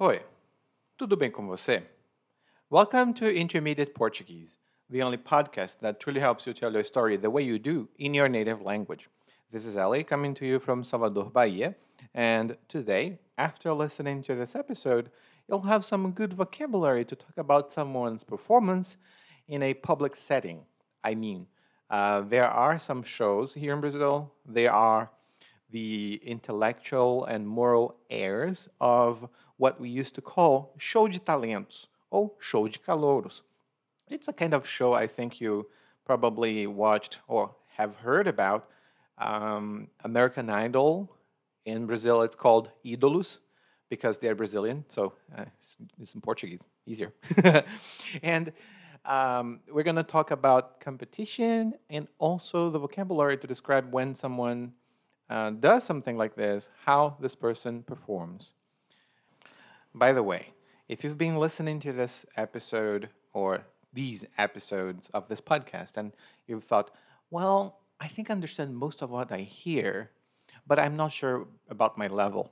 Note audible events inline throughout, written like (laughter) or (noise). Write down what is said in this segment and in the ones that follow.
Oi, tudo bem com você? Welcome to Intermediate Portuguese, the only podcast that truly helps you tell your story the way you do in your native language. This is Ali coming to you from Salvador, Bahia, and today, after listening to this episode, you'll have some good vocabulary to talk about someone's performance in a public setting. I mean, uh, there are some shows here in Brazil, they are the intellectual and moral heirs of what we used to call show de talentos or show de calouros. It's a kind of show I think you probably watched or have heard about. Um, American Idol in Brazil, it's called Ídolos because they're Brazilian, so uh, it's, it's, in Portuguese, easier. (laughs) and um, we're going to talk about competition and also the vocabulary to describe when someone uh, does something like this, how this person performs. By the way, if you've been listening to this episode or these episodes of this podcast and you've thought, well, I think I understand most of what I hear, but I'm not sure about my level.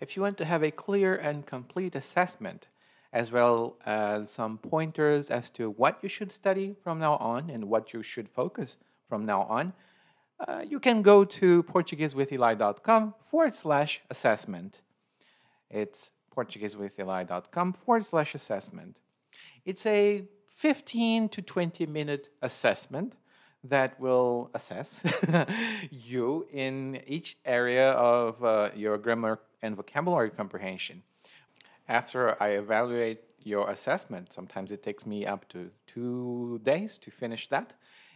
If you want to have a clear and complete assessment, as well as some pointers as to what you should study from now on and what you should focus from now on, uh, you can go to PortugueseWithEli.com forward slash assessment. It's PortugueseWithEli.com forward slash assessment. It's a 15 to 20 minute assessment that will assess (laughs) you in each area of uh, your grammar and vocabulary comprehension. After I evaluate your assessment, sometimes it takes me up to two days to finish that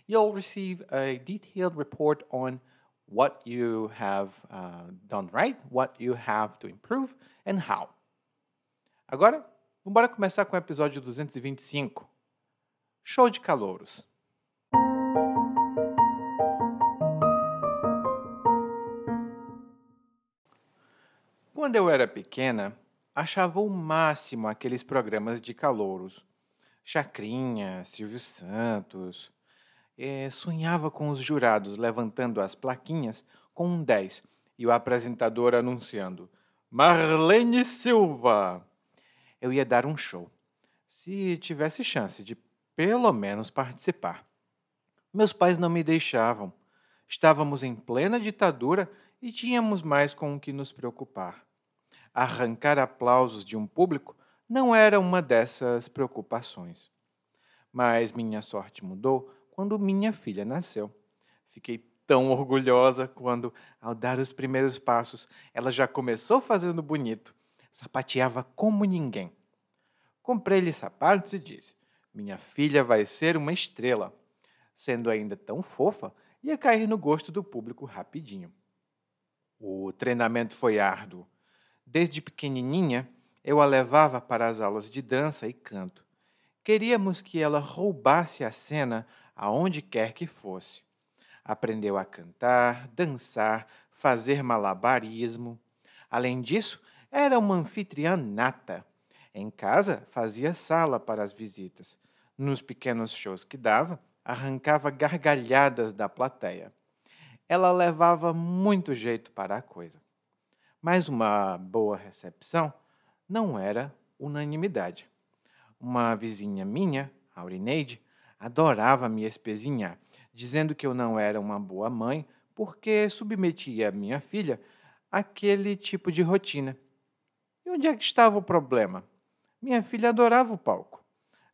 you'll receive a detailed report on what you have uh, done right, what you have to improve, and how. Agora, vamos começar com o episódio 225. Show de calouros. Quando eu era pequena, achava o máximo aqueles programas de calouros. Chacrinha, Silvio Santos, eh, sonhava com os jurados levantando as plaquinhas com um 10 e o apresentador anunciando: Marlene Silva! Eu ia dar um show, se tivesse chance de pelo menos participar. Meus pais não me deixavam. Estávamos em plena ditadura e tínhamos mais com o que nos preocupar. Arrancar aplausos de um público não era uma dessas preocupações. Mas minha sorte mudou quando minha filha nasceu. Fiquei tão orgulhosa quando, ao dar os primeiros passos, ela já começou fazendo bonito, sapateava como ninguém. Comprei-lhe sapatos e disse: Minha filha vai ser uma estrela. Sendo ainda tão fofa, ia cair no gosto do público rapidinho. O treinamento foi árduo. Desde pequenininha, eu a levava para as aulas de dança e canto. Queríamos que ela roubasse a cena aonde quer que fosse. Aprendeu a cantar, dançar, fazer malabarismo. Além disso, era uma anfitriã nata. Em casa, fazia sala para as visitas. Nos pequenos shows que dava, arrancava gargalhadas da plateia. Ela levava muito jeito para a coisa. Mas uma boa recepção não era unanimidade. Uma vizinha minha, Aurineide, adorava me espezinhar, dizendo que eu não era uma boa mãe porque submetia minha filha àquele tipo de rotina. E onde é que estava o problema? Minha filha adorava o palco.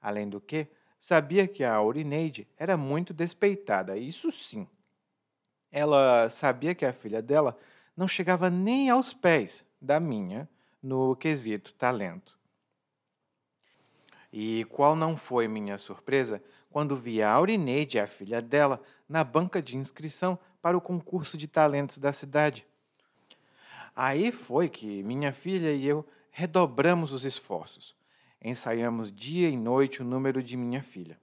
Além do que, sabia que a Aurineide era muito despeitada, isso sim. Ela sabia que a filha dela não chegava nem aos pés da minha no quesito talento. E qual não foi minha surpresa quando vi a Aurineide, a filha dela, na banca de inscrição para o concurso de talentos da cidade. Aí foi que minha filha e eu redobramos os esforços. Ensaiamos dia e noite o número de minha filha.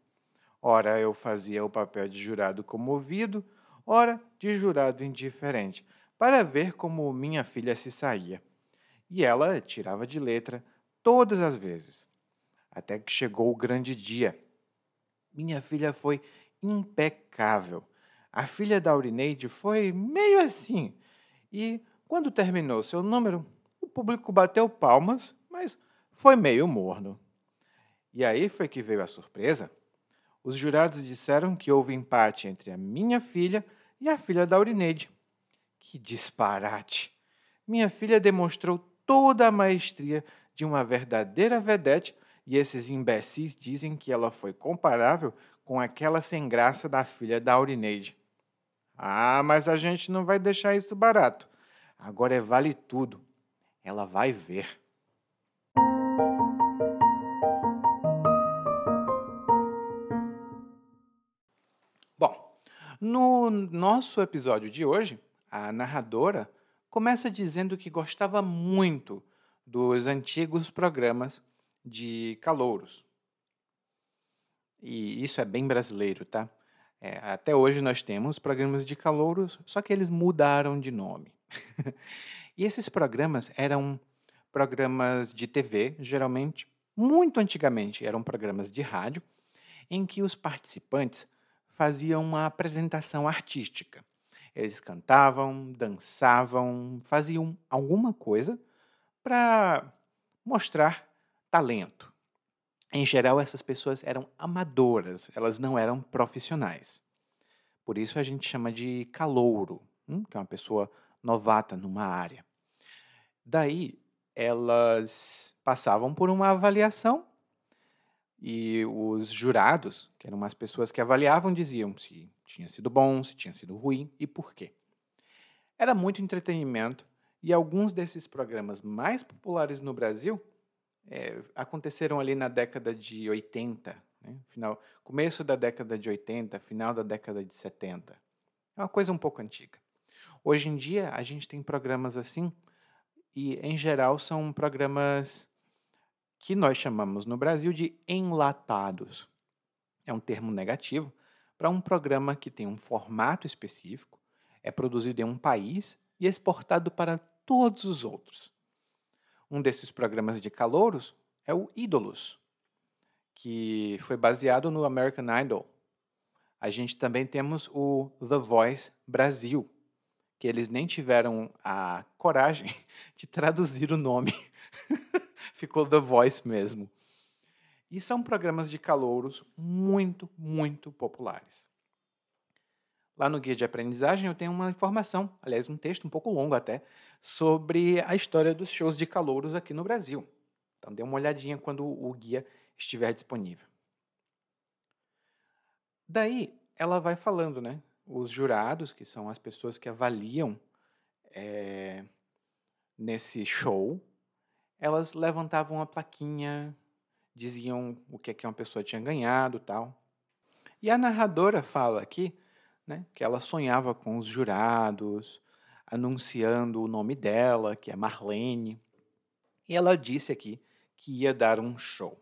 Ora eu fazia o papel de jurado comovido, ora de jurado indiferente, para ver como minha filha se saía. E ela tirava de letra todas as vezes. Até que chegou o grande dia minha filha foi impecável. A filha da Aurineide foi meio assim. E quando terminou seu número, o público bateu palmas, mas foi meio morno. E aí foi que veio a surpresa. Os jurados disseram que houve empate entre a minha filha e a filha da Aurineide. Que disparate! Minha filha demonstrou toda a maestria de uma verdadeira vedete e esses imbecis dizem que ela foi comparável com aquela sem graça da filha da Aurineide. Ah, mas a gente não vai deixar isso barato. Agora é vale tudo. Ela vai ver. Bom, no nosso episódio de hoje, a narradora começa dizendo que gostava muito dos antigos programas de calouros. E isso é bem brasileiro, tá? É, até hoje nós temos programas de calouros, só que eles mudaram de nome. (laughs) e esses programas eram programas de TV, geralmente, muito antigamente, eram programas de rádio, em que os participantes faziam uma apresentação artística. Eles cantavam, dançavam, faziam alguma coisa para mostrar talento. Em geral, essas pessoas eram amadoras, elas não eram profissionais. Por isso a gente chama de calouro, hum, que é uma pessoa novata numa área. Daí, elas passavam por uma avaliação e os jurados, que eram umas pessoas que avaliavam, diziam se tinha sido bom, se tinha sido ruim e por quê. Era muito entretenimento e alguns desses programas mais populares no Brasil é, aconteceram ali na década de 80, né? final, começo da década de 80, final da década de 70. É uma coisa um pouco antiga. Hoje em dia, a gente tem programas assim, e em geral são programas que nós chamamos no Brasil de enlatados. É um termo negativo para um programa que tem um formato específico, é produzido em um país e exportado para todos os outros. Um desses programas de calouros é o Ídolos, que foi baseado no American Idol. A gente também temos o The Voice Brasil, que eles nem tiveram a coragem (laughs) de traduzir o nome. (laughs) Ficou The Voice mesmo. E são programas de calouros muito, muito populares. Lá no guia de aprendizagem eu tenho uma informação, aliás, um texto um pouco longo até, sobre a história dos shows de calouros aqui no Brasil. Então dê uma olhadinha quando o guia estiver disponível. Daí ela vai falando, né? Os jurados, que são as pessoas que avaliam é, nesse show, elas levantavam a plaquinha, diziam o que é que uma pessoa tinha ganhado, tal. E a narradora fala aqui, né, que ela sonhava com os jurados, anunciando o nome dela, que é Marlene. E ela disse aqui que ia dar um show.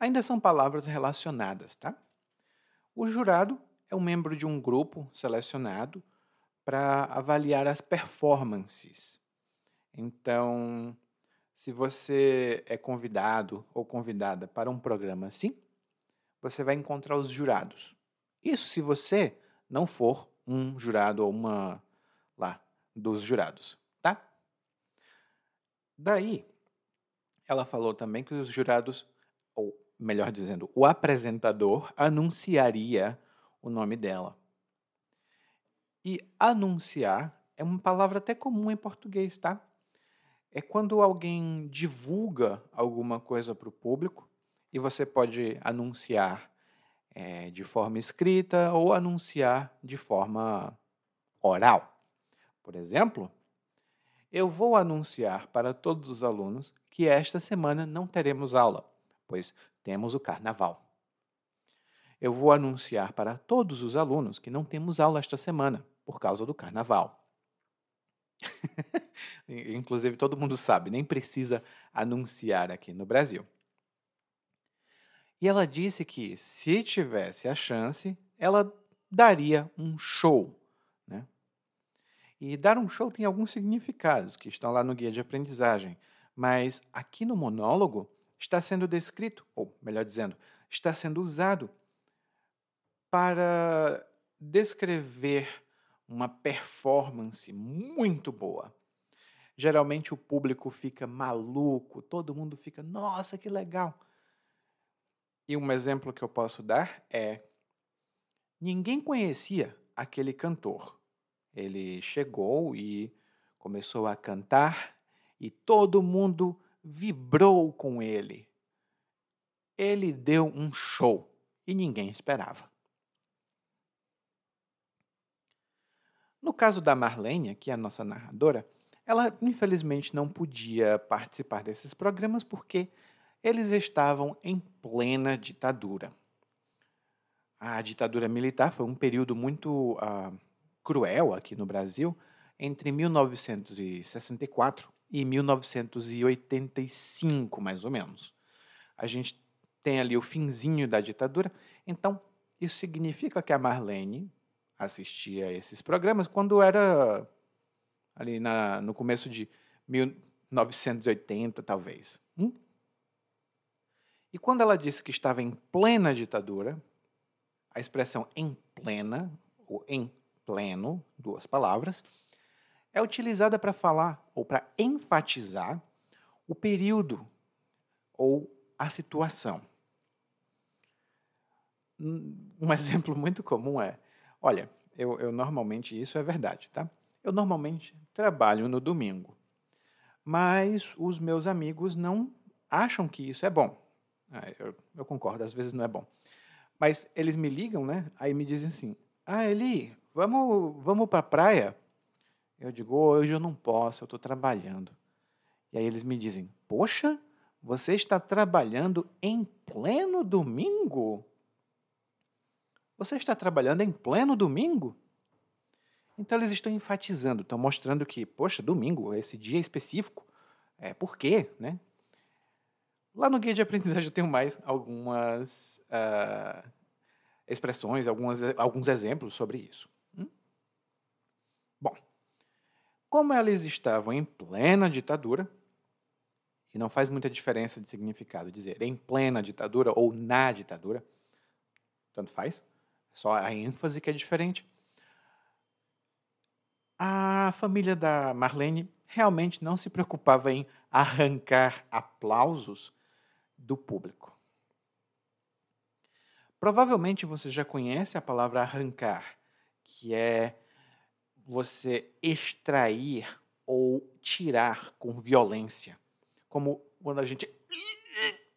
Ainda são palavras relacionadas, tá? O jurado é um membro de um grupo selecionado para avaliar as performances. Então, se você é convidado ou convidada para um programa assim, você vai encontrar os jurados. Isso se você não for um jurado ou uma lá dos jurados, tá? Daí, ela falou também que os jurados, ou melhor dizendo, o apresentador anunciaria o nome dela. E anunciar é uma palavra até comum em português, tá? É quando alguém divulga alguma coisa para o público e você pode anunciar é, de forma escrita ou anunciar de forma oral. Por exemplo, eu vou anunciar para todos os alunos que esta semana não teremos aula, pois temos o carnaval. Eu vou anunciar para todos os alunos que não temos aula esta semana, por causa do carnaval. (laughs) Inclusive, todo mundo sabe, nem precisa anunciar aqui no Brasil. E ela disse que, se tivesse a chance, ela daria um show e dar um show tem alguns significados que estão lá no guia de aprendizagem, mas aqui no monólogo está sendo descrito, ou melhor dizendo, está sendo usado para descrever uma performance muito boa. geralmente o público fica maluco, todo mundo fica, nossa, que legal. E um exemplo que eu posso dar é: ninguém conhecia aquele cantor. Ele chegou e começou a cantar e todo mundo vibrou com ele. Ele deu um show e ninguém esperava. No caso da Marlene, que é a nossa narradora, ela infelizmente não podia participar desses programas porque eles estavam em plena ditadura. A ditadura militar foi um período muito uh, cruel aqui no Brasil, entre 1964 e 1985, mais ou menos. A gente tem ali o finzinho da ditadura, então isso significa que a Marlene assistia a esses programas quando era ali na, no começo de 1980, talvez. Hum? E quando ela disse que estava em plena ditadura, a expressão em plena, ou em pleno, duas palavras, é utilizada para falar ou para enfatizar o período ou a situação. Um (laughs) exemplo muito comum é: olha, eu, eu normalmente, isso é verdade, tá? Eu normalmente trabalho no domingo, mas os meus amigos não acham que isso é bom. Ah, eu, eu, concordo, às vezes não é bom. Mas eles me ligam, né? Aí me dizem assim: Ah, Eli, vamos, vamos para a praia? Eu digo: Hoje eu não posso, eu estou trabalhando. E aí eles me dizem: Poxa, você está trabalhando em pleno domingo? Você está trabalhando em pleno domingo? Então eles estão enfatizando, estão mostrando que, poxa, domingo, esse dia específico, é por quê, né? Lá no guia de aprendizagem eu tenho mais algumas uh, expressões, algumas, alguns exemplos sobre isso. Hum? Bom, como eles estavam em plena ditadura, e não faz muita diferença de significado dizer em plena ditadura ou na ditadura, tanto faz, só a ênfase que é diferente a família da Marlene realmente não se preocupava em arrancar aplausos do público. Provavelmente você já conhece a palavra arrancar, que é você extrair ou tirar com violência, como quando a gente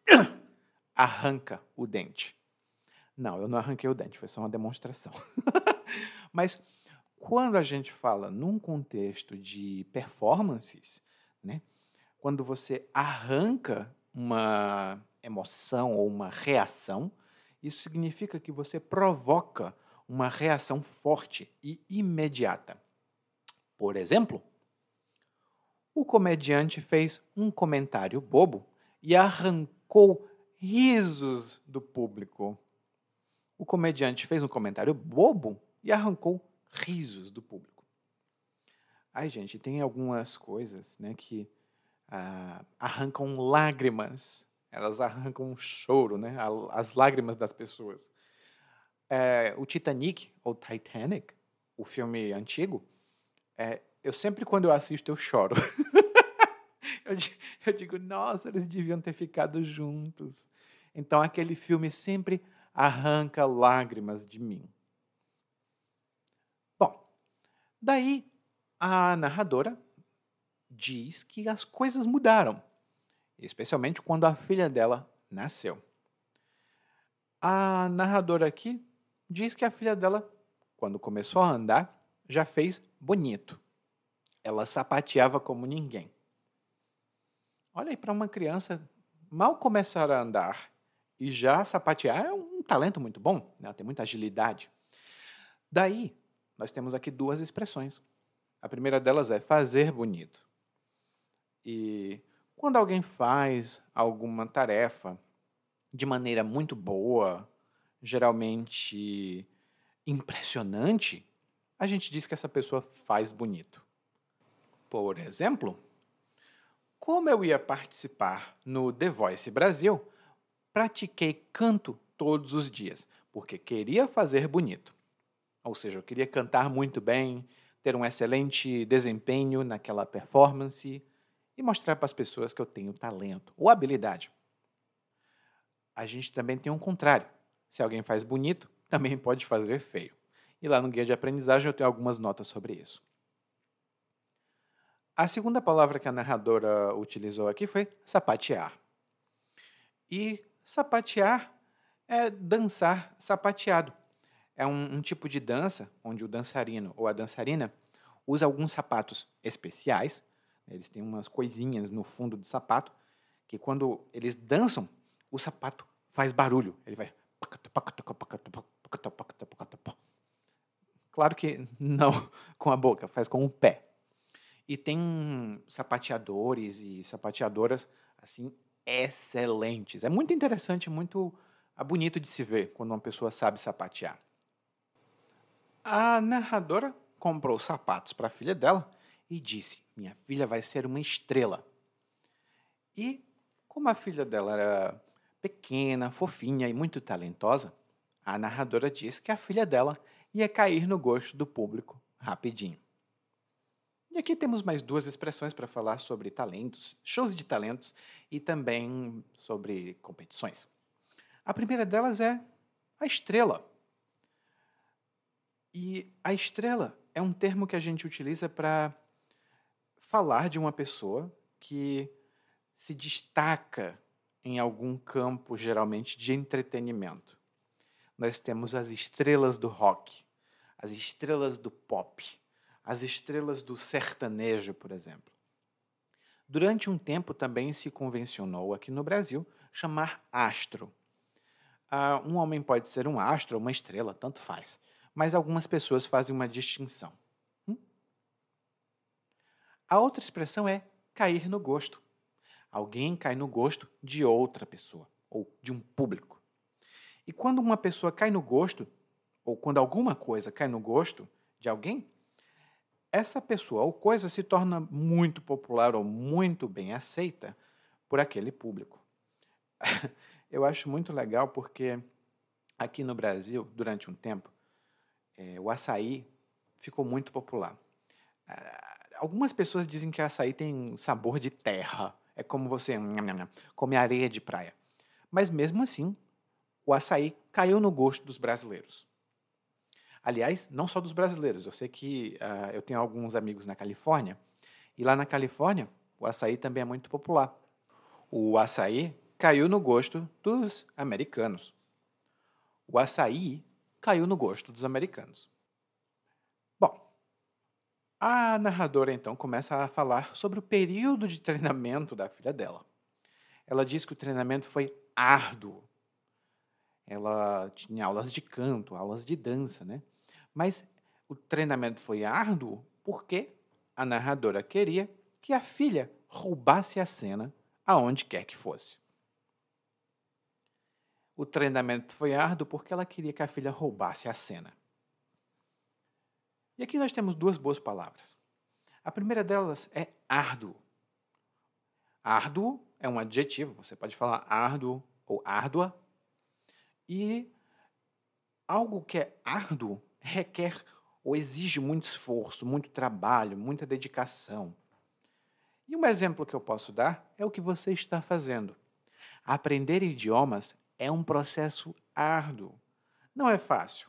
(coughs) arranca o dente. Não, eu não arranquei o dente, foi só uma demonstração. (laughs) Mas quando a gente fala num contexto de performances, né, quando você arranca uma emoção ou uma reação, isso significa que você provoca uma reação forte e imediata. Por exemplo, o comediante fez um comentário bobo e arrancou risos do público. O comediante fez um comentário bobo e arrancou risos do público. Ai, gente, tem algumas coisas né, que ah, arrancam lágrimas, elas arrancam choro, né, as lágrimas das pessoas. É, o Titanic, ou Titanic, o filme antigo, é, eu sempre, quando eu assisto, eu choro. (laughs) eu, eu digo, nossa, eles deviam ter ficado juntos. Então, aquele filme sempre arranca lágrimas de mim. Daí, a narradora diz que as coisas mudaram, especialmente quando a filha dela nasceu. A narradora aqui diz que a filha dela, quando começou a andar, já fez bonito. Ela sapateava como ninguém. Olha aí para uma criança mal começar a andar e já sapatear é um talento muito bom, né? tem muita agilidade. Daí, nós temos aqui duas expressões. A primeira delas é fazer bonito. E quando alguém faz alguma tarefa de maneira muito boa, geralmente impressionante, a gente diz que essa pessoa faz bonito. Por exemplo, como eu ia participar no The Voice Brasil, pratiquei canto todos os dias, porque queria fazer bonito. Ou seja, eu queria cantar muito bem, ter um excelente desempenho naquela performance e mostrar para as pessoas que eu tenho talento ou habilidade. A gente também tem um contrário. Se alguém faz bonito, (laughs) também pode fazer feio. E lá no guia de aprendizagem eu tenho algumas notas sobre isso. A segunda palavra que a narradora utilizou aqui foi sapatear. E sapatear é dançar sapateado. É um, um, tipo de dança onde o dançarino ou a dançarina usa alguns sapatos especiais. Eles têm umas coisinhas no fundo do sapato que quando eles dançam, o sapato faz barulho. Ele vai. Claro que (laughs) não com a boca, faz com o pé. E tem sapateadores e sapateadoras assim excelentes. É muito interessante, muito bonito de se ver quando uma pessoa sabe sapatear. A narradora comprou sapatos para a filha dela e disse: Minha filha vai ser uma estrela. E, como a filha dela era pequena, fofinha e muito talentosa, a narradora disse que a filha dela ia cair no gosto do público rapidinho. E aqui temos mais duas expressões para falar sobre talentos, shows de talentos e também sobre competições. A primeira delas é a estrela. E a estrela é um termo que a gente utiliza para falar de uma pessoa que se destaca em algum campo, geralmente de entretenimento. Nós temos as estrelas do rock, as estrelas do pop, as estrelas do sertanejo, por exemplo. Durante um tempo também se convencionou aqui no Brasil chamar astro. Uh, um homem pode ser um astro uma estrela, tanto faz. Mas algumas pessoas fazem uma distinção. Hum? A outra expressão é cair no gosto. Alguém cai no gosto de outra pessoa ou de um público. E quando uma pessoa cai no gosto, ou quando alguma coisa cai no gosto de alguém, essa pessoa ou coisa se torna muito popular ou muito bem aceita por aquele público. (laughs) Eu acho muito legal porque aqui no Brasil, durante um tempo, é, o açaí ficou muito popular. Ah, algumas pessoas dizem que açaí tem sabor de terra. É como você come areia de praia. Mas mesmo assim, o açaí caiu no gosto dos brasileiros. Aliás, não só dos brasileiros. Eu sei que uh, eu tenho alguns amigos na Califórnia, e lá na Califórnia, o açaí também é muito popular. O açaí caiu no gosto dos americanos. O açaí caiu no gosto dos americanos. Bom, a narradora então começa a falar sobre o período de treinamento da filha dela. Ela diz que o treinamento foi árduo. Ela tinha aulas de canto, aulas de dança, né? Mas o treinamento foi árduo porque a narradora queria que a filha roubasse a cena aonde quer que fosse. O treinamento foi árduo porque ela queria que a filha roubasse a cena. E aqui nós temos duas boas palavras. A primeira delas é árduo. Árduo é um adjetivo, você pode falar árduo ou árdua. E algo que é árduo requer ou exige muito esforço, muito trabalho, muita dedicação. E um exemplo que eu posso dar é o que você está fazendo. Aprender idiomas é um processo árduo. Não é fácil.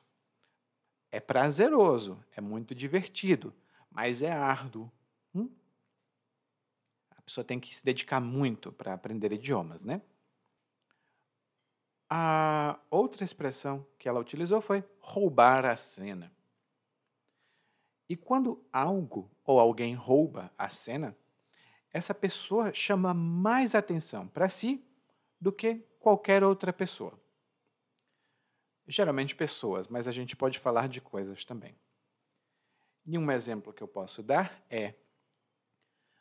É prazeroso, é muito divertido, mas é árduo. Hum? A pessoa tem que se dedicar muito para aprender idiomas, né? A outra expressão que ela utilizou foi roubar a cena. E quando algo ou alguém rouba a cena, essa pessoa chama mais atenção para si do que qualquer outra pessoa. Geralmente pessoas, mas a gente pode falar de coisas também. E um exemplo que eu posso dar é: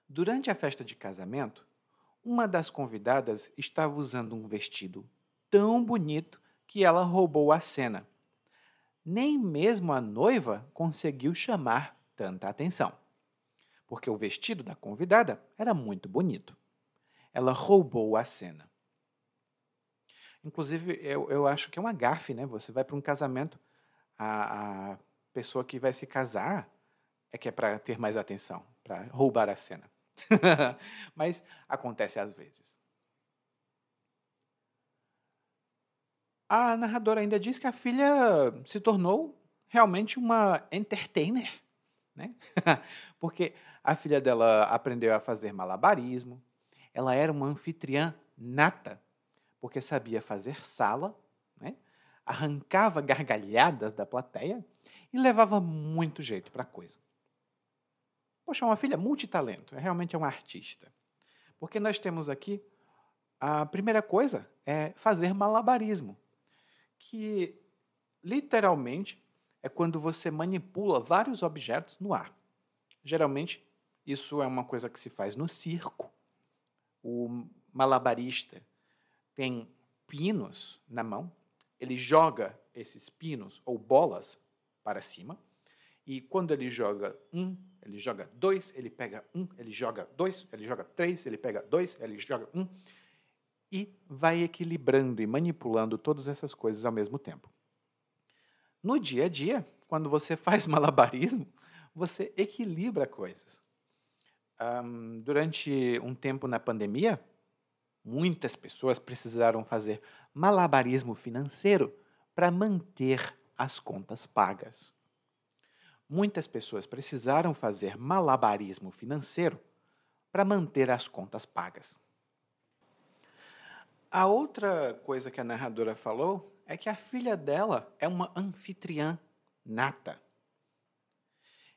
durante a festa de casamento, uma das convidadas estava usando um vestido tão bonito que ela roubou a cena. Nem mesmo a noiva conseguiu chamar tanta atenção, porque o vestido da convidada era muito bonito. Ela roubou a cena. Inclusive, eu, eu acho que é uma gafe, né? Você vai para um casamento, a, a pessoa que vai se casar é que é para ter mais atenção, para roubar a cena. (laughs) Mas acontece às vezes. A narradora ainda diz que a filha se tornou realmente uma entertainer, né? (laughs) Porque a filha dela aprendeu a fazer malabarismo, ela era uma anfitriã nata, porque sabia fazer sala, né? arrancava gargalhadas da plateia e levava muito jeito para a coisa. Poxa, uma filha multitalento, é realmente é uma artista. Porque nós temos aqui a primeira coisa é fazer malabarismo, que literalmente é quando você manipula vários objetos no ar. Geralmente, isso é uma coisa que se faz no circo. O malabarista tem pinos na mão, ele joga esses pinos ou bolas para cima, e quando ele joga um, ele joga dois, ele pega um, ele joga dois, ele joga três, ele pega dois, ele joga um, e vai equilibrando e manipulando todas essas coisas ao mesmo tempo. No dia a dia, quando você (laughs) faz malabarismo, você equilibra coisas. Um, durante um tempo na pandemia, muitas pessoas precisaram fazer malabarismo financeiro para manter as contas pagas. Muitas pessoas precisaram fazer malabarismo financeiro para manter as contas pagas. A outra coisa que a narradora falou é que a filha dela é uma anfitriã nata.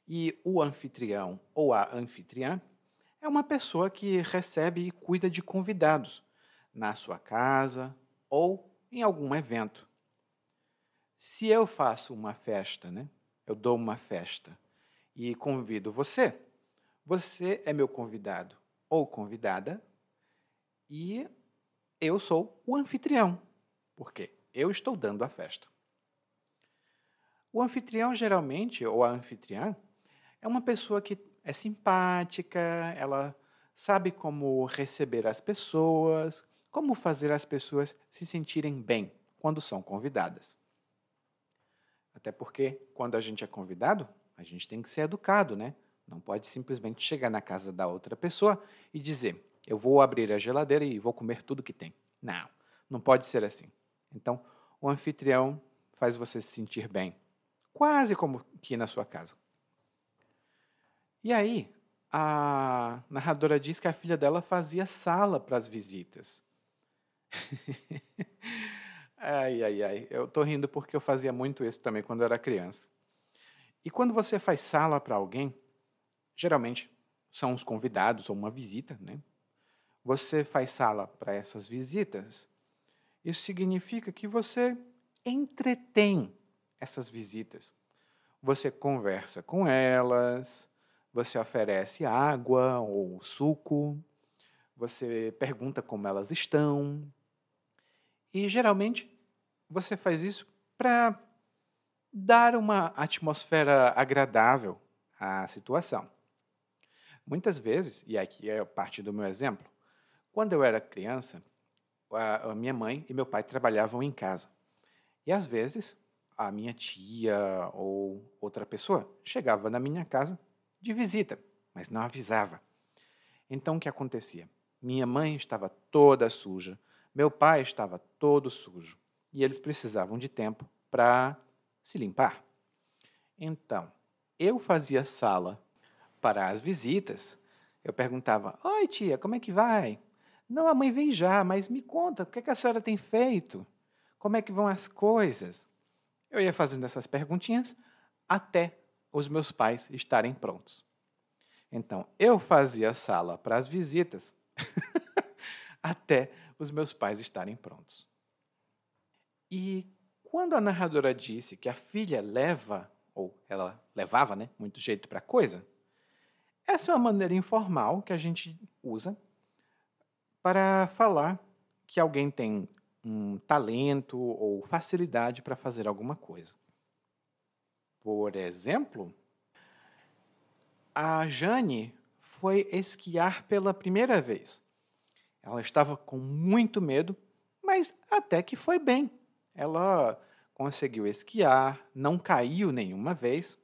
E o anfitrião ou a anfitriã é uma pessoa que recebe e cuida de convidados na sua casa ou em algum evento. Se eu faço uma festa, né? Eu dou uma festa e convido você. Você é meu convidado ou convidada e eu sou o anfitrião, porque eu estou dando a festa. O anfitrião, geralmente, ou a anfitriã, é uma pessoa que é simpática, ela sabe como receber as pessoas, como fazer as pessoas se sentirem bem quando são convidadas. Até porque, quando a gente é convidado, a gente tem que ser educado, né? Não pode simplesmente chegar na casa da outra pessoa e dizer: Eu vou abrir a geladeira e vou comer tudo que tem. Não, não pode ser assim. Então, o anfitrião faz você se sentir bem, quase como que na sua casa. E aí, a narradora diz que a filha dela fazia sala para as visitas. (laughs) ai, ai, ai. Eu tô rindo porque eu fazia muito isso também quando eu era criança. E quando você faz sala para alguém, geralmente são os convidados ou uma visita, né? Você faz sala para essas visitas. Isso significa que você entretém essas visitas. Você conversa com elas, você oferece água ou suco, você pergunta como elas estão. E geralmente você faz isso para dar uma atmosfera agradável à situação. Muitas vezes, e aqui é parte do meu exemplo, quando eu era criança, a minha mãe e meu pai trabalhavam em casa. E às vezes a minha tia ou outra pessoa chegava na minha casa de visita, mas não avisava. Então o que acontecia? Minha mãe estava toda suja, meu pai estava todo sujo e eles precisavam de tempo para se limpar. Então, eu fazia sala para as visitas. Eu perguntava: Oi, tia, como é que vai? Não, a mãe vem já, mas me conta, o que, é que a senhora tem feito? Como é que vão as coisas? Eu ia fazendo essas perguntinhas até os meus pais estarem prontos. Então, eu fazia sala para as visitas (laughs) até os meus pais estarem prontos. E quando a narradora disse que a filha leva, ou ela levava, né, muito jeito para a coisa, essa é uma maneira informal que a gente usa para falar que alguém tem um talento ou facilidade para fazer alguma coisa. Por exemplo, a Jane foi esquiar pela primeira vez. Ela estava com muito medo, mas até que foi bem. Ela conseguiu esquiar, não caiu nenhuma vez.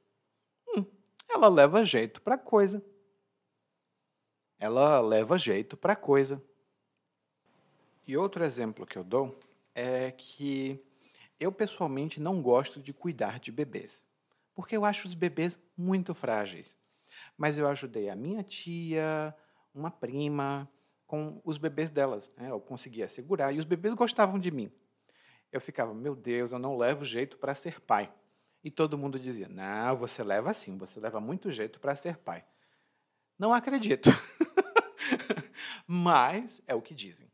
Hum, ela leva jeito para coisa. Ela leva jeito para coisa. E outro exemplo que eu dou é que eu pessoalmente não gosto de cuidar de bebês, porque eu acho os bebês muito frágeis. Mas eu ajudei a minha tia, uma prima, com os bebês delas. Né? Eu conseguia segurar e os bebês gostavam de mim. Eu ficava, meu Deus, eu não levo jeito para ser pai. E todo mundo dizia, não, você leva sim, você leva muito jeito para ser pai. Não acredito. (laughs) Mas é o que dizem.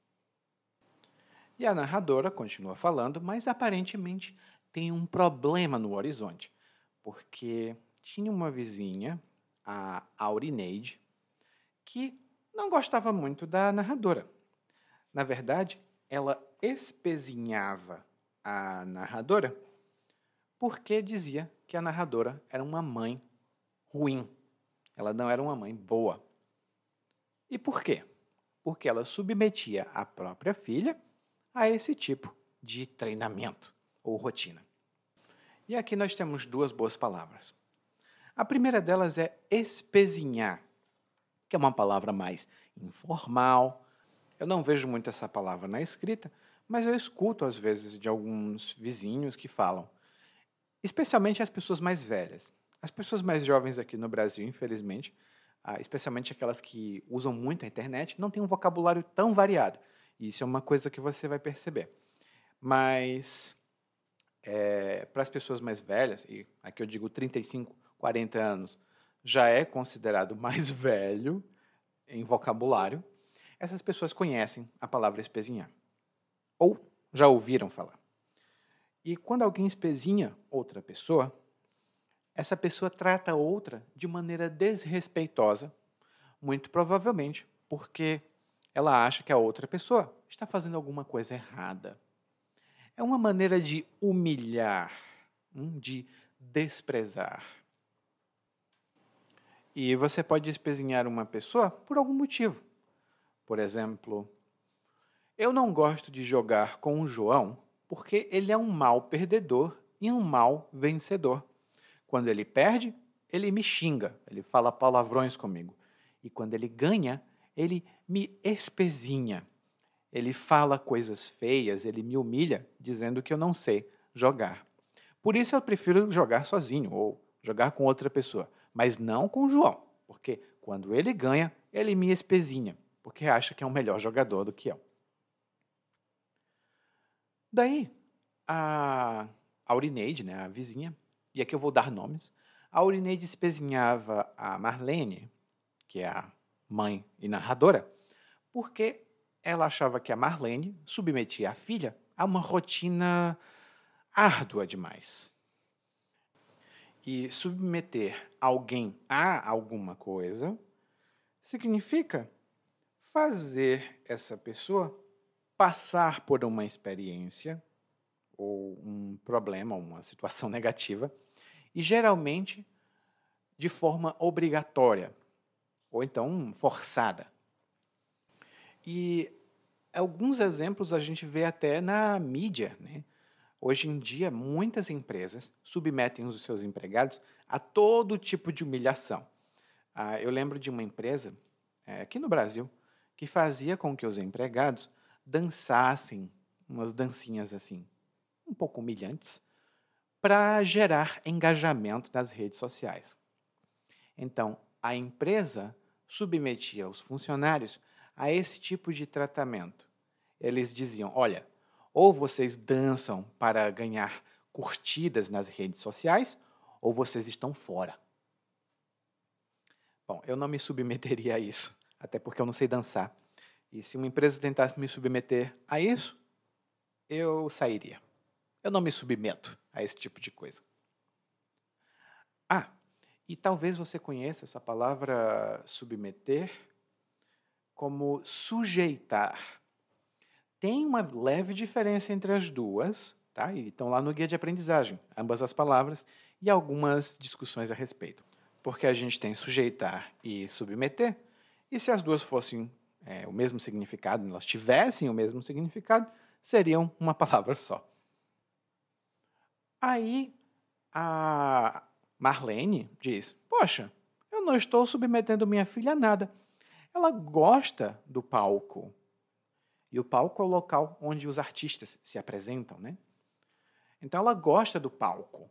E a narradora continua falando, mas aparentemente tem um problema no horizonte, porque tinha uma vizinha, a Aurineide, que não gostava muito da narradora. Na verdade, ela espezinhava a narradora porque dizia que a narradora era uma mãe ruim. Ela não era uma mãe boa. E por quê? Porque ela submetia a própria filha a esse tipo de treinamento ou rotina. E aqui nós temos duas boas palavras. A primeira delas é espezinhar, que é uma palavra mais informal. Eu não vejo muito essa palavra na escrita, mas eu escuto às vezes de alguns vizinhos que falam, especialmente as pessoas mais velhas. As pessoas mais jovens aqui no Brasil, infelizmente, ah, especialmente aquelas que usam muito a internet, não têm um vocabulário tão variado. Isso é uma coisa que você vai perceber. Mas é, para as pessoas mais velhas, e aqui eu digo 35, 40 anos, já é considerado (laughs) mais velho em vocabulário, essas pessoas conhecem a palavra espezinhar. Ou já ouviram falar. E quando alguém espezinha outra pessoa, essa pessoa trata outra de maneira desrespeitosa, muito provavelmente porque ela acha que a outra pessoa está fazendo alguma coisa errada. É uma maneira de humilhar, hum, de desprezar. E você pode espezinhar uma pessoa por algum motivo. Por exemplo, eu não gosto de jogar com o João porque ele é um mau perdedor e um mau vencedor. Quando ele perde, ele me xinga, ele fala palavrões comigo. E quando ele ganha, ele me espezinha. Ele fala coisas feias, ele me humilha, dizendo que eu não sei jogar. Por isso eu prefiro jogar sozinho ou jogar com outra pessoa mas não com o João, porque quando ele ganha, ele me espezinha, porque acha que é um melhor jogador do que eu. Daí, a Aurineide, né, a vizinha, e aqui eu vou dar nomes, a Aurineide espezinhava a Marlene, que é a mãe e narradora, porque ela achava que a Marlene submetia a filha a uma rotina árdua demais. E submeter alguém a alguma coisa significa fazer essa pessoa passar por uma experiência ou um problema, uma situação (laughs) negativa, e geralmente de forma obrigatória ou então forçada. E alguns exemplos a gente vê até na mídia, né? Hoje em dia, muitas empresas submetem os seus empregados a todo tipo de humilhação. Ah, eu lembro de uma empresa, é, aqui no Brasil, que fazia com que os empregados dançassem umas dancinhas assim, um pouco humilhantes, para gerar engajamento nas redes sociais. Então, a empresa submetia os funcionários a esse tipo de tratamento. Eles diziam: olha, ou vocês dançam para ganhar curtidas nas redes sociais, ou vocês estão fora. Bom, eu não me submeteria a isso, até porque eu não sei dançar. E se uma empresa tentasse me submeter a isso, eu sairia. Eu não me submeto a esse tipo de coisa. Ah, e talvez você conheça essa palavra submeter como sujeitar. Tem uma leve diferença entre as duas, tá? E estão lá no guia de aprendizagem, ambas as palavras, e algumas discussões a respeito. Porque a gente tem sujeitar e submeter, e se as duas fossem é, o mesmo significado, elas tivessem o mesmo significado, seriam uma (laughs) palavra só. Aí a Marlene diz: Poxa, eu não estou submetendo minha filha a nada. Ela gosta do palco. E o palco é o local onde os artistas se apresentam, né? Então ela gosta do palco.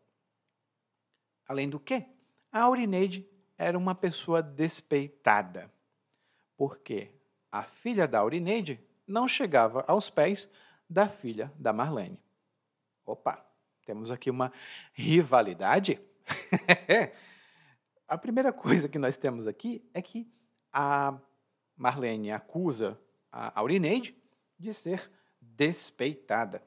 Além do que, a Aurineide era uma pessoa despeitada. Porque a filha da Aurineide não chegava aos pés da filha da Marlene. Opa, temos aqui uma rivalidade. (laughs) a primeira coisa que nós temos aqui é que a Marlene acusa a Aurineide de ser despeitada.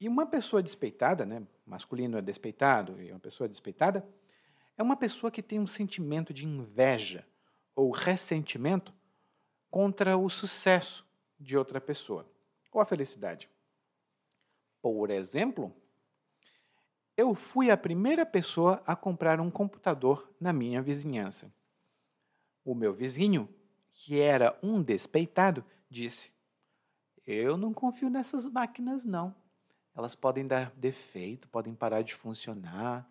E uma pessoa despeitada, né, masculino é despeitado e uma pessoa despeitada, é uma pessoa que tem um sentimento de inveja ou ressentimento contra o sucesso de outra pessoa ou a felicidade. Por exemplo, eu fui a primeira pessoa a comprar um computador na minha vizinhança. O meu vizinho, que era um despeitado, disse: Eu não confio nessas máquinas, não. Elas podem dar defeito, podem parar de funcionar.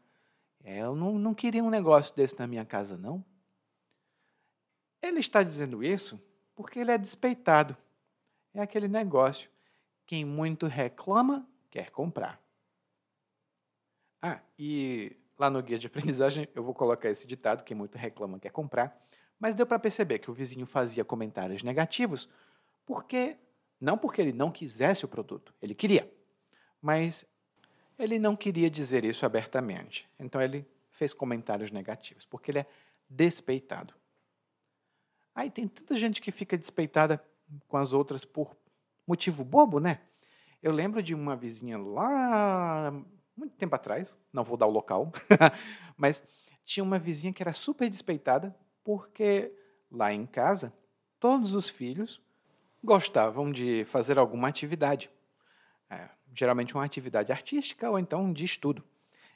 É, eu não, não queria um negócio desse na minha casa, não. Ele está dizendo isso porque ele é despeitado. É aquele negócio. Quem muito reclama, quer comprar. Ah, e lá no guia de aprendizagem eu vou colocar esse ditado: quem muito reclama, quer comprar. Mas deu para perceber que o vizinho fazia comentários negativos porque não porque ele não quisesse o produto, ele queria. Mas ele não queria dizer isso abertamente. Então ele fez comentários negativos, porque ele é despeitado. Aí tem tanta gente que fica despeitada com as outras por motivo bobo, né? Eu lembro de uma vizinha lá, muito tempo atrás, não vou dar o local, (laughs) mas tinha uma vizinha que era super despeitada porque lá em casa todos os filhos gostavam de fazer alguma atividade. É, geralmente uma atividade artística ou então de estudo.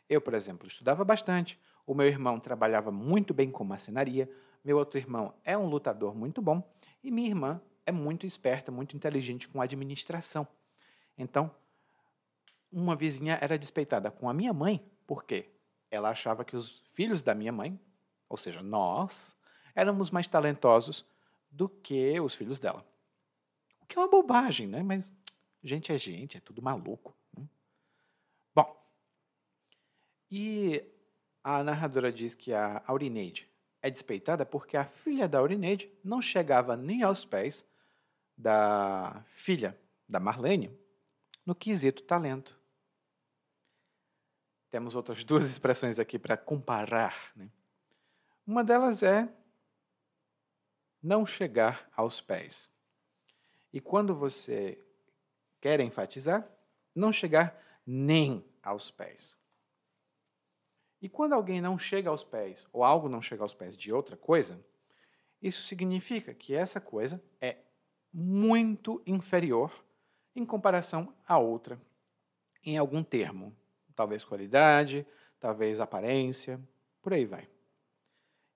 Eu, por exemplo, estudava bastante, o meu irmão trabalhava muito bem com marcenaria, meu outro irmão é um lutador muito bom e minha irmã é muito esperta, muito inteligente com administração. Então, uma vizinha era despeitada com a minha mãe, porque ela achava que os filhos da minha mãe, ou seja, nós, éramos mais talentosos do que os filhos dela. O que é uma bobagem, né? Mas gente é gente, é tudo maluco. Né? Bom, e a narradora diz que a Aurineide é despeitada porque a filha da Aurineide não chegava nem aos pés da filha da Marlene no quesito talento. Temos outras (laughs) duas expressões aqui para comparar. Né? Uma delas é não chegar aos pés. E quando você quer enfatizar, não chegar nem aos pés. E quando alguém não chega aos pés, ou algo não chega aos pés de outra coisa, isso significa que essa coisa é muito inferior em comparação à outra, em algum termo. Talvez qualidade, talvez aparência, por aí vai.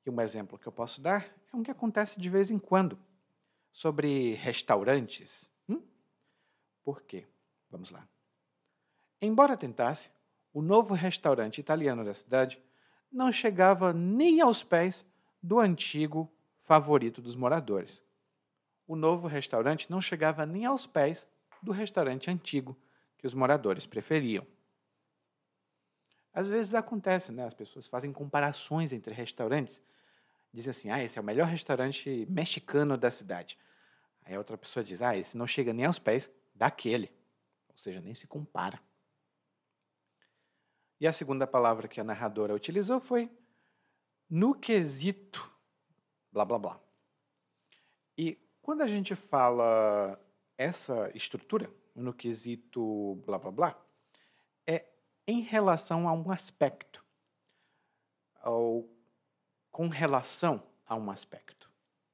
E um exemplo que eu posso dar é um que acontece de vez em quando sobre restaurantes. Hum? Por quê? Vamos lá. Embora tentasse, o novo restaurante italiano da cidade não chegava nem aos pés do antigo favorito dos moradores. O novo restaurante não chegava nem aos pés do restaurante antigo que os moradores preferiam. Às vezes acontece, né? As pessoas fazem comparações entre restaurantes. Dizem assim: ah, esse é o melhor restaurante mexicano da cidade. Aí a outra pessoa diz: ah, esse não chega nem aos pés daquele. Ou seja, nem se compara. E a segunda palavra que a narradora utilizou foi no quesito, blá blá blá. E quando a gente fala essa estrutura, no quesito blá blá blá, em relação a um aspecto, ou com relação a um aspecto.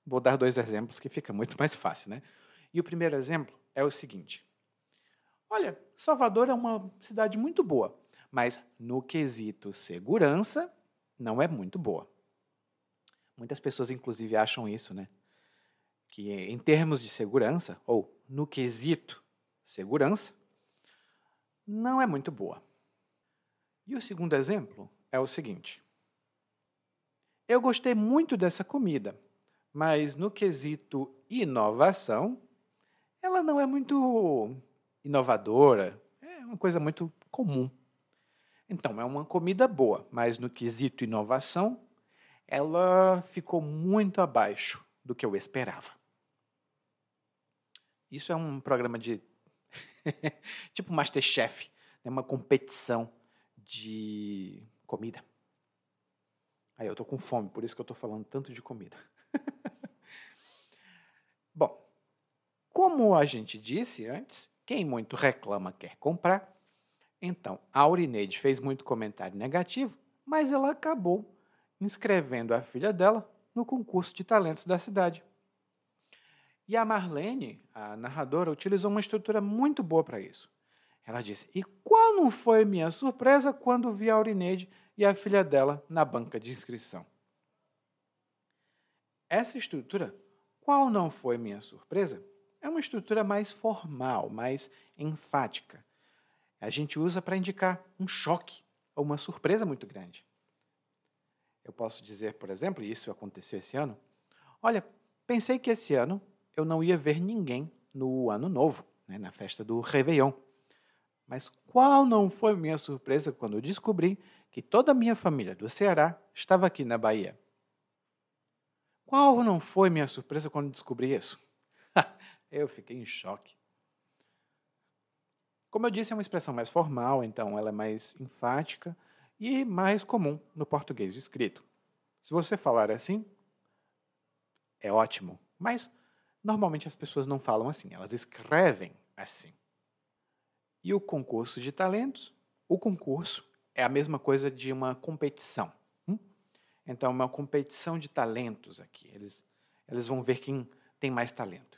Vou dar dois exemplos que fica muito mais fácil, né? E o primeiro exemplo é o seguinte: Olha, Salvador é uma cidade muito boa mas no quesito segurança, não é muito boa. Muitas pessoas, inclusive, acham isso, né? Que em termos de segurança, ou no quesito segurança, não é muito boa. E o segundo exemplo é o seguinte: eu gostei muito dessa comida, mas no quesito inovação, ela não é muito inovadora, é uma coisa muito comum. Então, é uma comida boa, mas no quesito inovação, ela ficou muito abaixo do que eu esperava. Isso é um programa de. (laughs) tipo Masterchef, né? uma competição de comida. Aí eu tô com fome, por isso que eu tô falando tanto de comida. (laughs) Bom, como a gente disse antes, quem muito reclama quer comprar. Então, a Aurineide fez muito comentário negativo, mas ela acabou inscrevendo a filha dela no concurso de talentos da cidade. E a Marlene, a narradora, utilizou uma estrutura muito boa para isso. Ela disse: E qual não foi minha surpresa quando vi a Aurineide e a filha dela na banca de inscrição? Essa estrutura, qual não foi minha surpresa, é uma estrutura mais formal, mais enfática. A gente usa para indicar um choque ou uma surpresa muito grande. Eu posso dizer, por exemplo, e isso aconteceu esse ano: olha, pensei que esse ano eu não ia ver ninguém no Ano Novo, né, na festa do Réveillon. Mas qual não foi minha surpresa quando descobri que toda a minha família do Ceará estava aqui na Bahia? Qual não foi minha surpresa quando descobri isso? (laughs) eu fiquei em choque. Como eu disse, é uma expressão mais formal, então ela é mais enfática e mais comum no português escrito. Se você falar assim, é ótimo, mas normalmente as pessoas não falam assim, elas escrevem assim. E o concurso de talentos? O concurso é a mesma coisa de uma competição. Hum? Então, uma competição de talentos aqui. Eles, eles vão ver quem tem mais talento.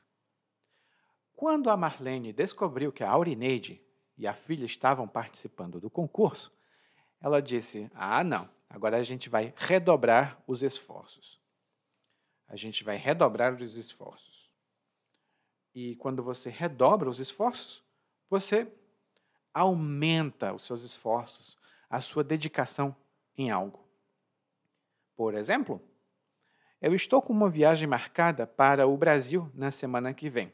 Quando a Marlene descobriu que a Aurineide e a filha estavam participando do concurso, ela disse: Ah, não, agora a gente vai redobrar os esforços. A gente vai redobrar os esforços. E quando você redobra os esforços, você aumenta os seus esforços, a sua dedicação em algo. Por exemplo, eu estou com uma viagem marcada para o Brasil na semana que vem.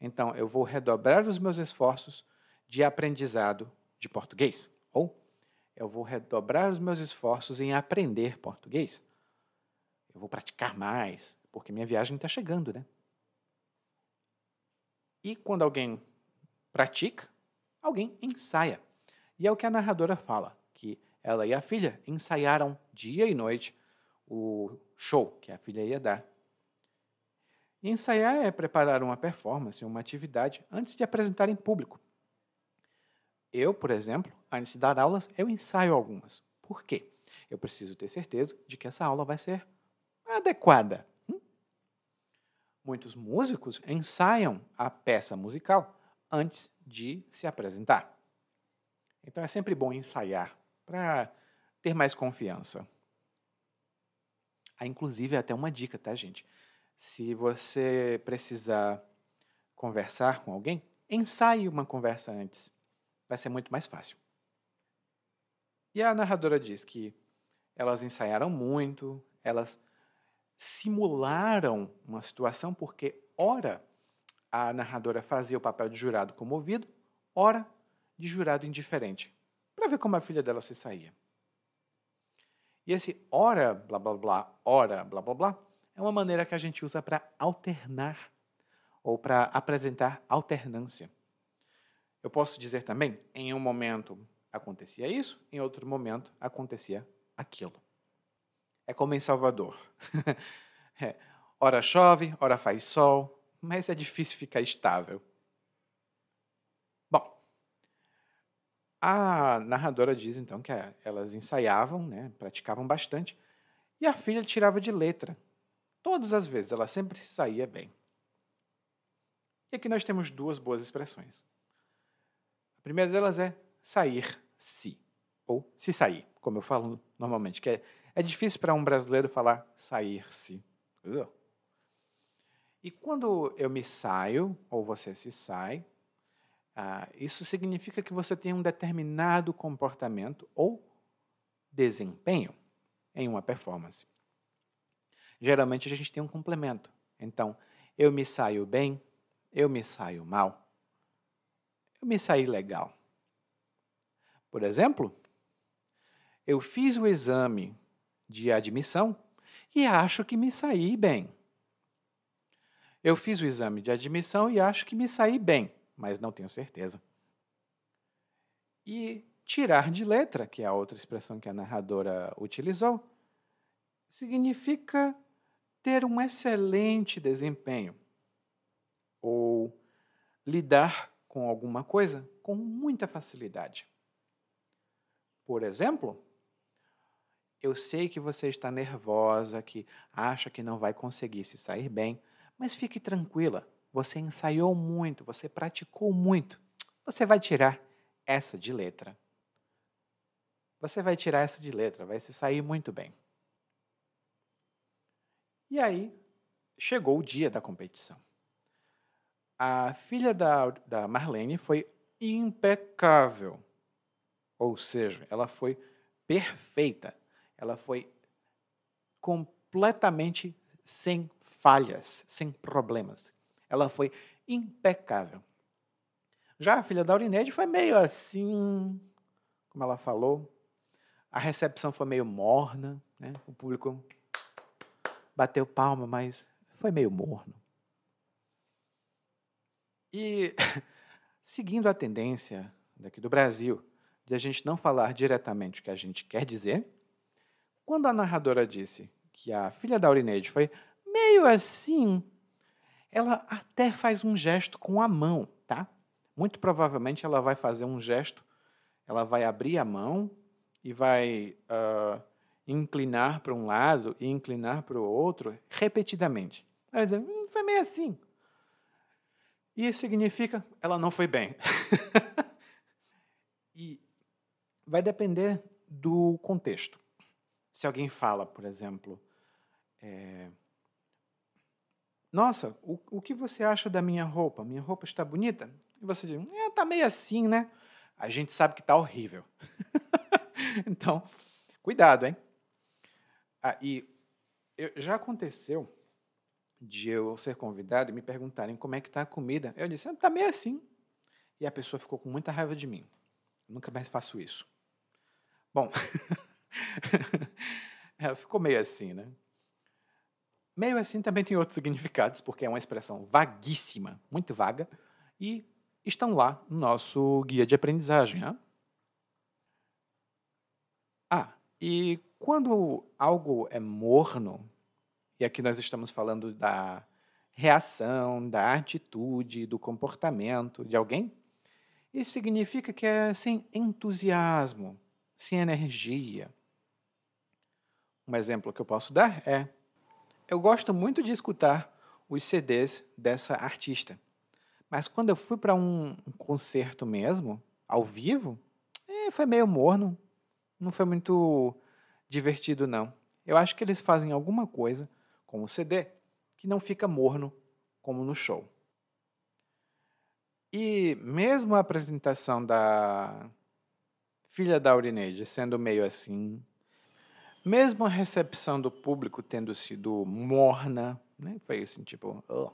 Então, eu vou redobrar os meus esforços de aprendizado de português. Ou eu vou redobrar os meus esforços em aprender português. Eu vou praticar mais, porque minha viagem está chegando, né? E quando alguém pratica, alguém ensaia. E é o que a narradora fala, que ela e a filha ensaiaram dia e noite o show que a filha ia dar. E ensaiar é preparar uma performance, uma atividade, antes de apresentar em público. Eu, por exemplo, antes de dar aulas, eu ensaio algumas. Por quê? Eu preciso ter certeza de que essa aula vai ser adequada. Hum? Muitos músicos ensaiam a peça musical antes de se apresentar. Então é sempre bom ensaiar para ter mais confiança. Há inclusive até uma dica, tá, gente? Se você precisar conversar com alguém, ensaie uma conversa antes. Vai ser muito mais fácil. E a narradora diz que elas ensaiaram muito, elas simularam uma situação, porque, ora, a narradora fazia o papel de jurado comovido, ora de jurado indiferente, para ver como a filha dela se saía. E esse ora, blá blá blá, ora, blá blá blá, é uma maneira que a gente usa para alternar ou para apresentar alternância. Eu posso dizer também, em um momento acontecia isso, em outro momento acontecia aquilo. É como em Salvador. (laughs) é, ora chove, ora faz sol, mas é difícil ficar estável. Bom, a narradora diz então que elas ensaiavam, né, praticavam bastante, e a filha tirava de letra. Todas as vezes, ela sempre saía bem. E aqui nós temos duas boas expressões. A primeira delas é sair-se, ou se sair, como eu falo normalmente, que é, é difícil para um brasileiro falar sair-se. E quando eu me saio, ou você se sai, ah, isso significa que você tem um determinado comportamento ou desempenho em uma performance. Geralmente a gente tem um complemento. Então, eu me saio bem, eu me saio mal, eu me saí legal. Por exemplo, eu fiz o exame de admissão e acho que me saí bem. Eu fiz o exame de admissão e acho que me saí bem, mas não tenho certeza. E tirar de letra, que é a outra expressão que a narradora utilizou, significa ter um excelente desempenho ou lidar com alguma coisa com muita facilidade. Por exemplo, eu sei que você está nervosa, que acha que não vai conseguir se sair bem, mas fique tranquila. Você ensaiou muito, você praticou muito. Você vai tirar essa de letra. Você vai tirar essa de letra, vai se sair muito bem. E aí, chegou o dia da competição. A filha da, da Marlene foi impecável. Ou seja, ela foi perfeita. Ela foi completamente sem falhas, sem problemas. Ela foi impecável. Já a filha da Aurinede foi meio assim, como ela falou. A recepção foi meio morna, né? o público bateu palma, mas foi meio morno. E (laughs) seguindo a tendência daqui do Brasil de a gente não falar diretamente o que a gente quer dizer, quando a narradora disse que a filha da Aurineide foi meio assim, ela até faz um gesto com a mão, tá? Muito provavelmente ela vai fazer um gesto, ela vai abrir a mão e vai uh, inclinar para um lado e inclinar para o outro repetidamente. Ela vai dizer, hum, foi meio assim. E isso significa ela não foi bem. (laughs) e vai depender do contexto. Se alguém fala, por exemplo, é, Nossa, o, o que você acha da minha roupa? Minha roupa está bonita? E você diz, é, tá meio assim, né? A gente sabe que tá horrível. (laughs) então, cuidado, hein? Ah, e eu, já aconteceu de eu ser convidado e me perguntarem como é que está a comida. Eu disse, está meio assim. E a pessoa ficou com muita raiva de mim. Nunca mais faço isso. Bom, (laughs) é, ficou meio assim, né? Meio assim também tem outros significados, porque é uma expressão vaguíssima, muito vaga, e estão lá no nosso guia de aprendizagem. Né? Ah, e quando algo é morno, e aqui nós estamos falando da reação, da atitude, do comportamento de alguém, isso significa que é sem entusiasmo, sem energia. Um exemplo que eu posso dar é: eu gosto muito de escutar os CDs dessa artista, mas quando eu fui para um concerto mesmo, ao vivo, é, foi meio morno, não foi muito divertido não. Eu acho que eles fazem alguma coisa com o CD que não fica morno como no show. E mesmo a apresentação da filha da Aurineide sendo meio assim, mesmo a recepção do público tendo sido morna, né? foi assim, tipo. Oh.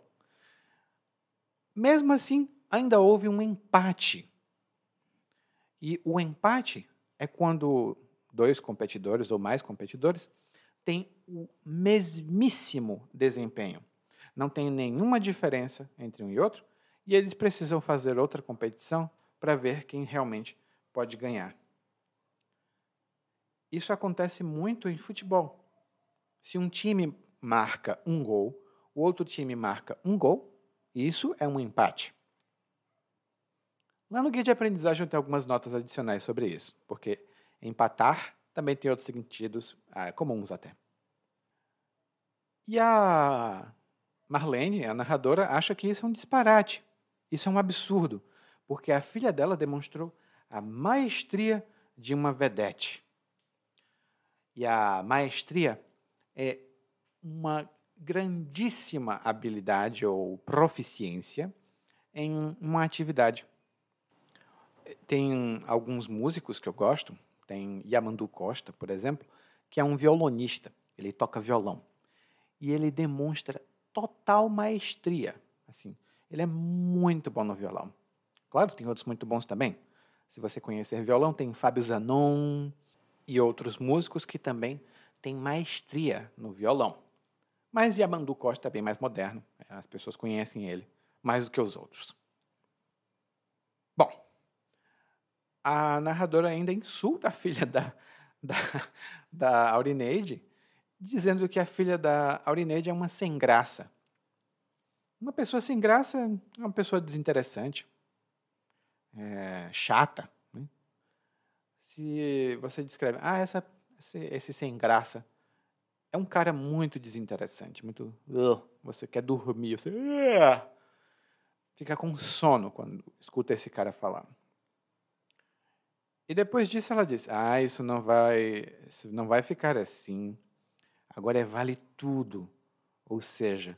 Mesmo assim, ainda houve um empate. E o empate é quando dois competidores ou mais competidores têm o mesmíssimo desempenho. Não tem nenhuma diferença entre um e outro, e eles precisam fazer outra competição para ver quem realmente pode ganhar. Isso acontece muito em futebol. Se um time marca um gol, o outro time marca um gol, isso é um empate. Lá no guia de aprendizagem eu tenho algumas notas adicionais sobre isso, porque empatar também tem outros sentidos ah, comuns até. E a Marlene, a narradora, acha que isso é um disparate, isso é um absurdo, porque a filha dela demonstrou a maestria de uma vedete. E a maestria é uma grandíssima habilidade ou proficiência em uma atividade. Tem alguns músicos que eu gosto, Tem Yamandu Costa, por exemplo, que é um violonista. Ele toca violão. E ele demonstra total maestria. Assim, ele é muito bom no violão. Claro, tem outros muito bons também. Se você conhecer violão, tem Fábio Zanon e outros músicos que também têm maestria no violão. Mas Yamandu Costa é bem mais moderno. As pessoas conhecem ele mais do que os outros. Bom, a narradora ainda insulta a filha da, (laughs) da, da Aurineide, dizendo que a filha da Aurineide é uma sem graça. Uma pessoa sem graça é uma pessoa desinteressante, é, chata. Se você descreve, ah, essa, esse, esse, sem graça é um cara muito desinteressante, muito. Uh, você quer dormir, você uh, fica com sono quando escuta esse cara falar. E depois disso ela disse: Ah, isso não vai, isso não vai ficar assim. Agora é vale tudo. Ou seja,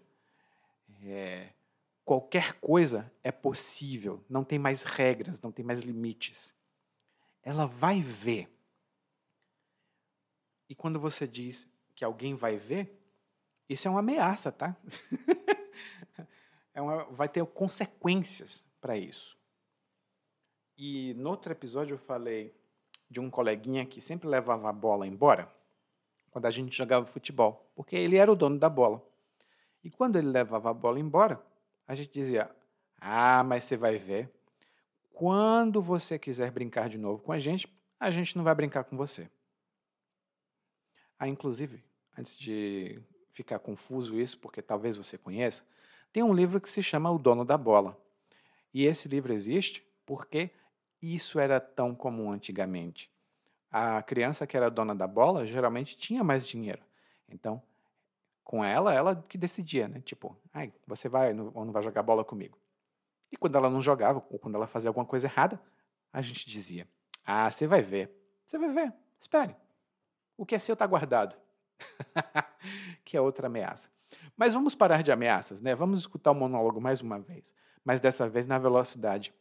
é, qualquer coisa é possível, não tem mais regras, não tem mais limites. Ela vai ver. E quando você diz que alguém vai ver, isso é uma ameaça, tá? (laughs) é uma, vai ter consequências para isso. E no outro episódio eu falei de um coleguinha que sempre levava a bola embora quando a gente jogava futebol, porque ele era o dono da bola. E quando ele levava a bola embora, a gente dizia: Ah, mas você vai ver. Quando você quiser brincar de novo com a gente, a gente não vai brincar com você. Ah, inclusive, antes de ficar confuso isso, porque talvez você conheça, tem um livro que se chama O Dono da Bola. E esse livro existe porque isso era tão comum antigamente. A criança que era dona da bola geralmente tinha mais dinheiro. Então, com ela, ela que decidia, né? Tipo, ai, você vai ou não vai jogar bola comigo. E quando ela não jogava, ou quando ela fazia alguma coisa errada, a gente dizia: Ah, você vai ver. Você vai ver. Espere. O que é seu está guardado. (laughs) que é outra ameaça. Mas vamos parar de ameaças, né? Vamos escutar o monólogo mais uma vez, mas dessa vez na velocidade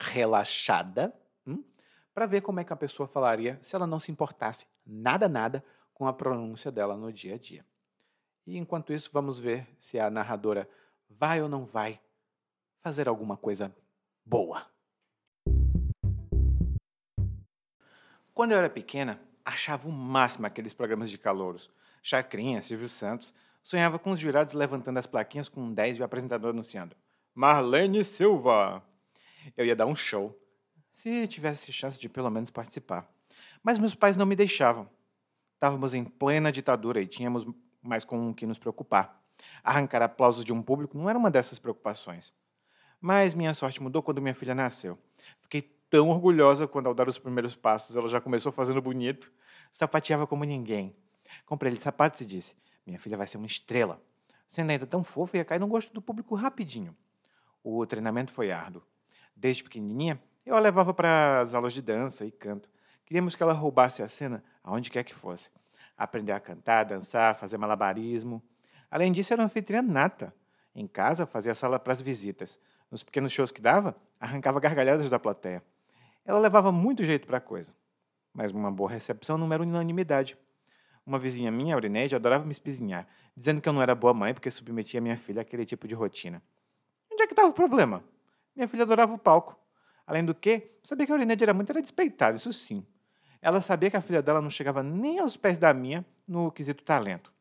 relaxada, hum, para ver como é que a pessoa falaria se ela não se importasse nada, nada com a pronúncia dela no dia a dia. E enquanto isso, vamos ver se a narradora vai ou não vai fazer alguma coisa boa. Quando eu era pequena, achava o máximo aqueles programas de calouros. Chacrinha, Silvio Santos. Sonhava com os jurados levantando as plaquinhas com um 10 e o apresentador anunciando: Marlene Silva eu ia dar um show, se tivesse chance de pelo menos participar. Mas meus pais não me deixavam. Estávamos em plena ditadura e tínhamos mais com o que nos preocupar. Arrancar aplausos de um público não era uma dessas preocupações. Mas minha sorte mudou quando minha filha nasceu. Fiquei tão orgulhosa quando, ao dar os primeiros passos, ela já começou fazendo bonito. Sapateava como ninguém. Comprei lhe sapatos e disse: Minha filha vai ser uma estrela. Sendo ainda tão fofa, ia cair no gosto do público rapidinho. O treinamento foi árduo. Desde pequenininha, eu a levava para as aulas de dança e canto. Queríamos que ela roubasse a cena aonde quer que fosse. Aprender a cantar, dançar, fazer malabarismo. Além disso, era uma anfitriã nata. Em casa, fazia sala para as visitas. Nos pequenos shows que dava, arrancava gargalhadas da plateia. Ela levava muito jeito para a coisa. Mas uma boa recepção não era unanimidade. Uma vizinha minha, Aurineide, adorava me espizinhar, dizendo que eu não era boa mãe porque submetia minha filha àquele tipo de rotina. Onde é que estava o problema? Minha filha adorava o palco. Além do que, sabia que a Aurineide era muito era despeitada, isso sim. Ela sabia que a filha dela não chegava nem aos pés da minha no quesito talento.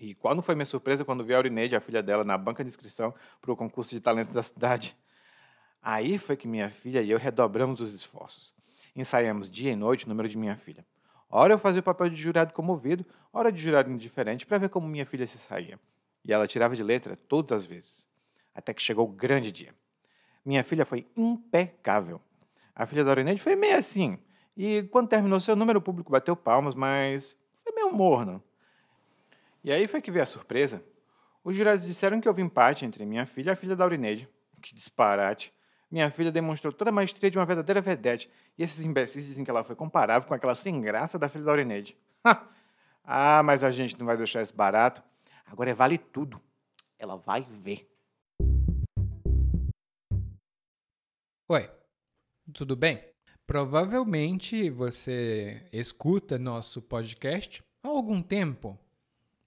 E qual não foi minha surpresa quando vi a Aurineide, a filha dela, na banca de inscrição para o concurso de talentos da cidade. Aí foi que minha filha e eu redobramos os esforços. Ensaiamos dia e noite o número de minha filha. Ora eu fazia o papel de jurado comovido, ora de jurado indiferente, para ver como minha filha se saía. E ela tirava de letra todas as vezes. Até que chegou o grande dia. Minha filha foi impecável. A filha da Orineide foi meio assim. E quando terminou seu número, o público bateu palmas, mas foi meio morno. E aí foi que veio a surpresa. Os jurados disseram que houve empate entre minha filha e a filha da Aurineide. Que disparate. Minha filha demonstrou toda a maestria de uma verdadeira vedete. E esses imbecis dizem que ela foi comparável com aquela sem graça da filha da Aurineide. ah, mas a gente não vai deixar isso barato. Agora é vale tudo. Ela vai ver. Oi, tudo bem? Provavelmente você escuta nosso podcast há algum tempo.